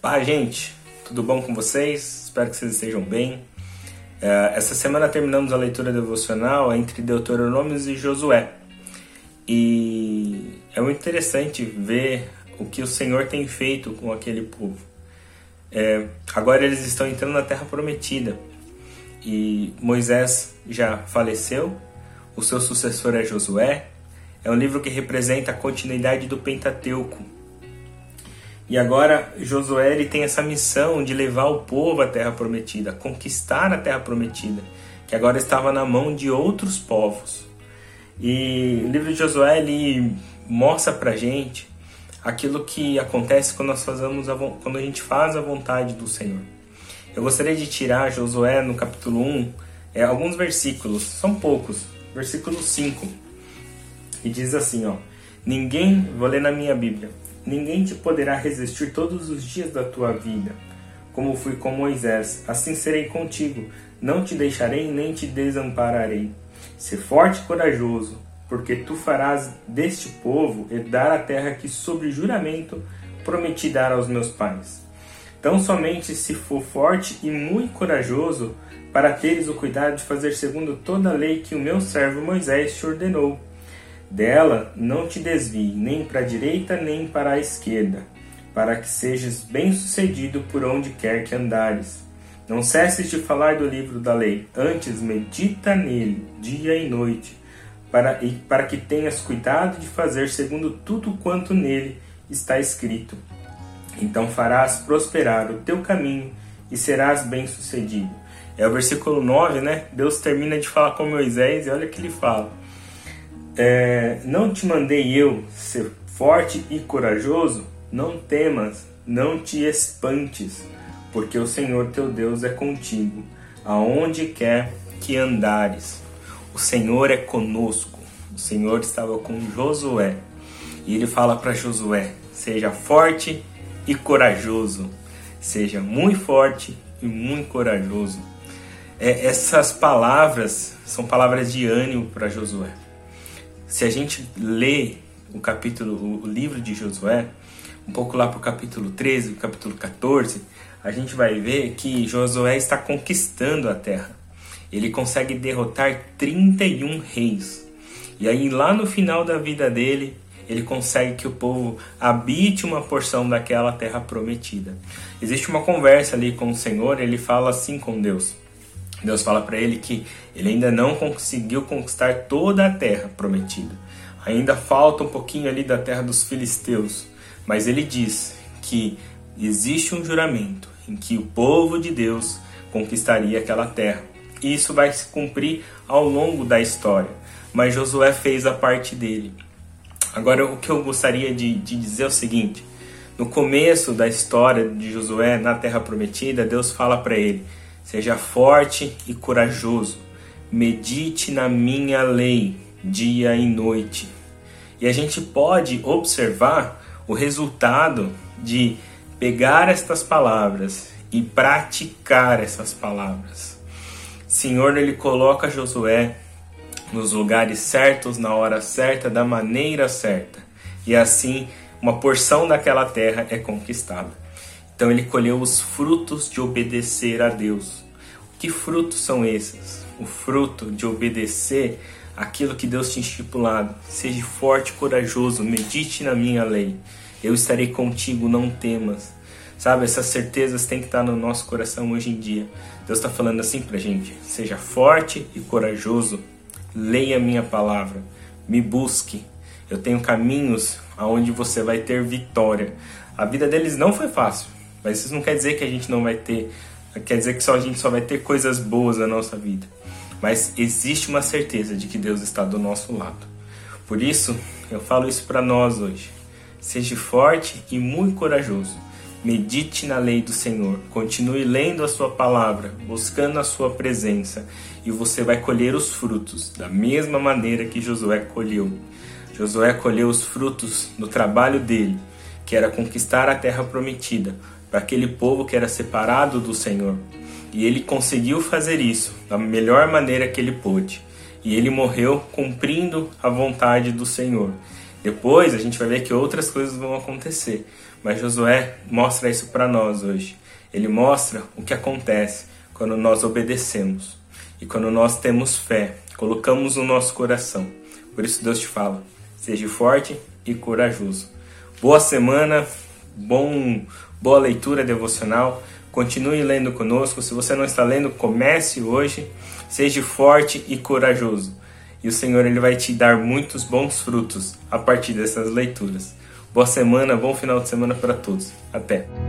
Pá, gente, tudo bom com vocês? Espero que vocês estejam bem. É, essa semana terminamos a leitura devocional entre Deuteronômios e Josué. E é muito interessante ver o que o Senhor tem feito com aquele povo. É, agora eles estão entrando na Terra Prometida. E Moisés já faleceu, o seu sucessor é Josué. É um livro que representa a continuidade do Pentateuco, e agora Josué tem essa missão de levar o povo à terra prometida, conquistar a terra prometida, que agora estava na mão de outros povos. E o livro de Josué mostra pra gente aquilo que acontece quando nós fazemos a, quando a gente faz a vontade do Senhor. Eu gostaria de tirar Josué no capítulo 1, é, alguns versículos, são poucos, versículo 5. E diz assim, ó: Ninguém, vou ler na minha Bíblia. Ninguém te poderá resistir todos os dias da tua vida. Como fui com Moisés, assim serei contigo. Não te deixarei nem te desampararei. Se forte e corajoso, porque tu farás deste povo herdar a terra que, sob juramento, prometi dar aos meus pais. Tão somente se for forte e muito corajoso, para teres o cuidado de fazer segundo toda a lei que o meu servo Moisés te ordenou dela não te desvie nem para a direita nem para a esquerda, para que sejas bem-sucedido por onde quer que andares. Não cesses de falar do livro da lei, antes medita nele, dia e noite, para, e para que tenhas cuidado de fazer segundo tudo quanto nele está escrito. Então farás prosperar o teu caminho e serás bem-sucedido. É o versículo 9, né? Deus termina de falar com Moisés e olha o que ele fala é, não te mandei eu ser forte e corajoso? Não temas, não te espantes, porque o Senhor teu Deus é contigo, aonde quer que andares. O Senhor é conosco. O Senhor estava com Josué. E ele fala para Josué: seja forte e corajoso. Seja muito forte e muito corajoso. É, essas palavras são palavras de ânimo para Josué se a gente lê o capítulo, o livro de Josué, um pouco lá para o capítulo 13, o capítulo 14, a gente vai ver que Josué está conquistando a terra. Ele consegue derrotar 31 reis. E aí, lá no final da vida dele, ele consegue que o povo habite uma porção daquela terra prometida. Existe uma conversa ali com o Senhor, ele fala assim com Deus: Deus fala para ele que ele ainda não conseguiu conquistar toda a terra prometida. Ainda falta um pouquinho ali da terra dos filisteus, mas ele diz que existe um juramento em que o povo de Deus conquistaria aquela terra. E isso vai se cumprir ao longo da história, mas Josué fez a parte dele. Agora, o que eu gostaria de, de dizer é o seguinte: no começo da história de Josué na Terra Prometida, Deus fala para ele Seja forte e corajoso. Medite na minha lei dia e noite. E a gente pode observar o resultado de pegar estas palavras e praticar essas palavras. Senhor, ele coloca Josué nos lugares certos, na hora certa, da maneira certa. E assim, uma porção daquela terra é conquistada. Então ele colheu os frutos de obedecer a Deus. Que frutos são esses? O fruto de obedecer aquilo que Deus tinha estipulado. Seja forte e corajoso, medite na minha lei. Eu estarei contigo, não temas. Sabe, essas certezas têm que estar no nosso coração hoje em dia. Deus está falando assim pra gente: seja forte e corajoso, leia a minha palavra, me busque. Eu tenho caminhos aonde você vai ter vitória. A vida deles não foi fácil, mas isso não quer dizer que a gente não vai ter, quer dizer que só a gente só vai ter coisas boas na nossa vida. Mas existe uma certeza de que Deus está do nosso lado. Por isso, eu falo isso para nós hoje. Seja forte e muito corajoso. Medite na lei do Senhor. Continue lendo a sua palavra, buscando a sua presença, e você vai colher os frutos da mesma maneira que Josué colheu. Josué colheu os frutos do trabalho dele, que era conquistar a terra prometida, para aquele povo que era separado do Senhor. E ele conseguiu fazer isso da melhor maneira que ele pôde. E ele morreu cumprindo a vontade do Senhor. Depois a gente vai ver que outras coisas vão acontecer. Mas Josué mostra isso para nós hoje. Ele mostra o que acontece quando nós obedecemos e quando nós temos fé, colocamos no nosso coração. Por isso Deus te fala: seja forte e corajoso. Boa semana, bom, boa leitura devocional. Continue lendo conosco. Se você não está lendo, comece hoje. Seja forte e corajoso. E o Senhor ele vai te dar muitos bons frutos a partir dessas leituras. Boa semana, bom final de semana para todos. Até.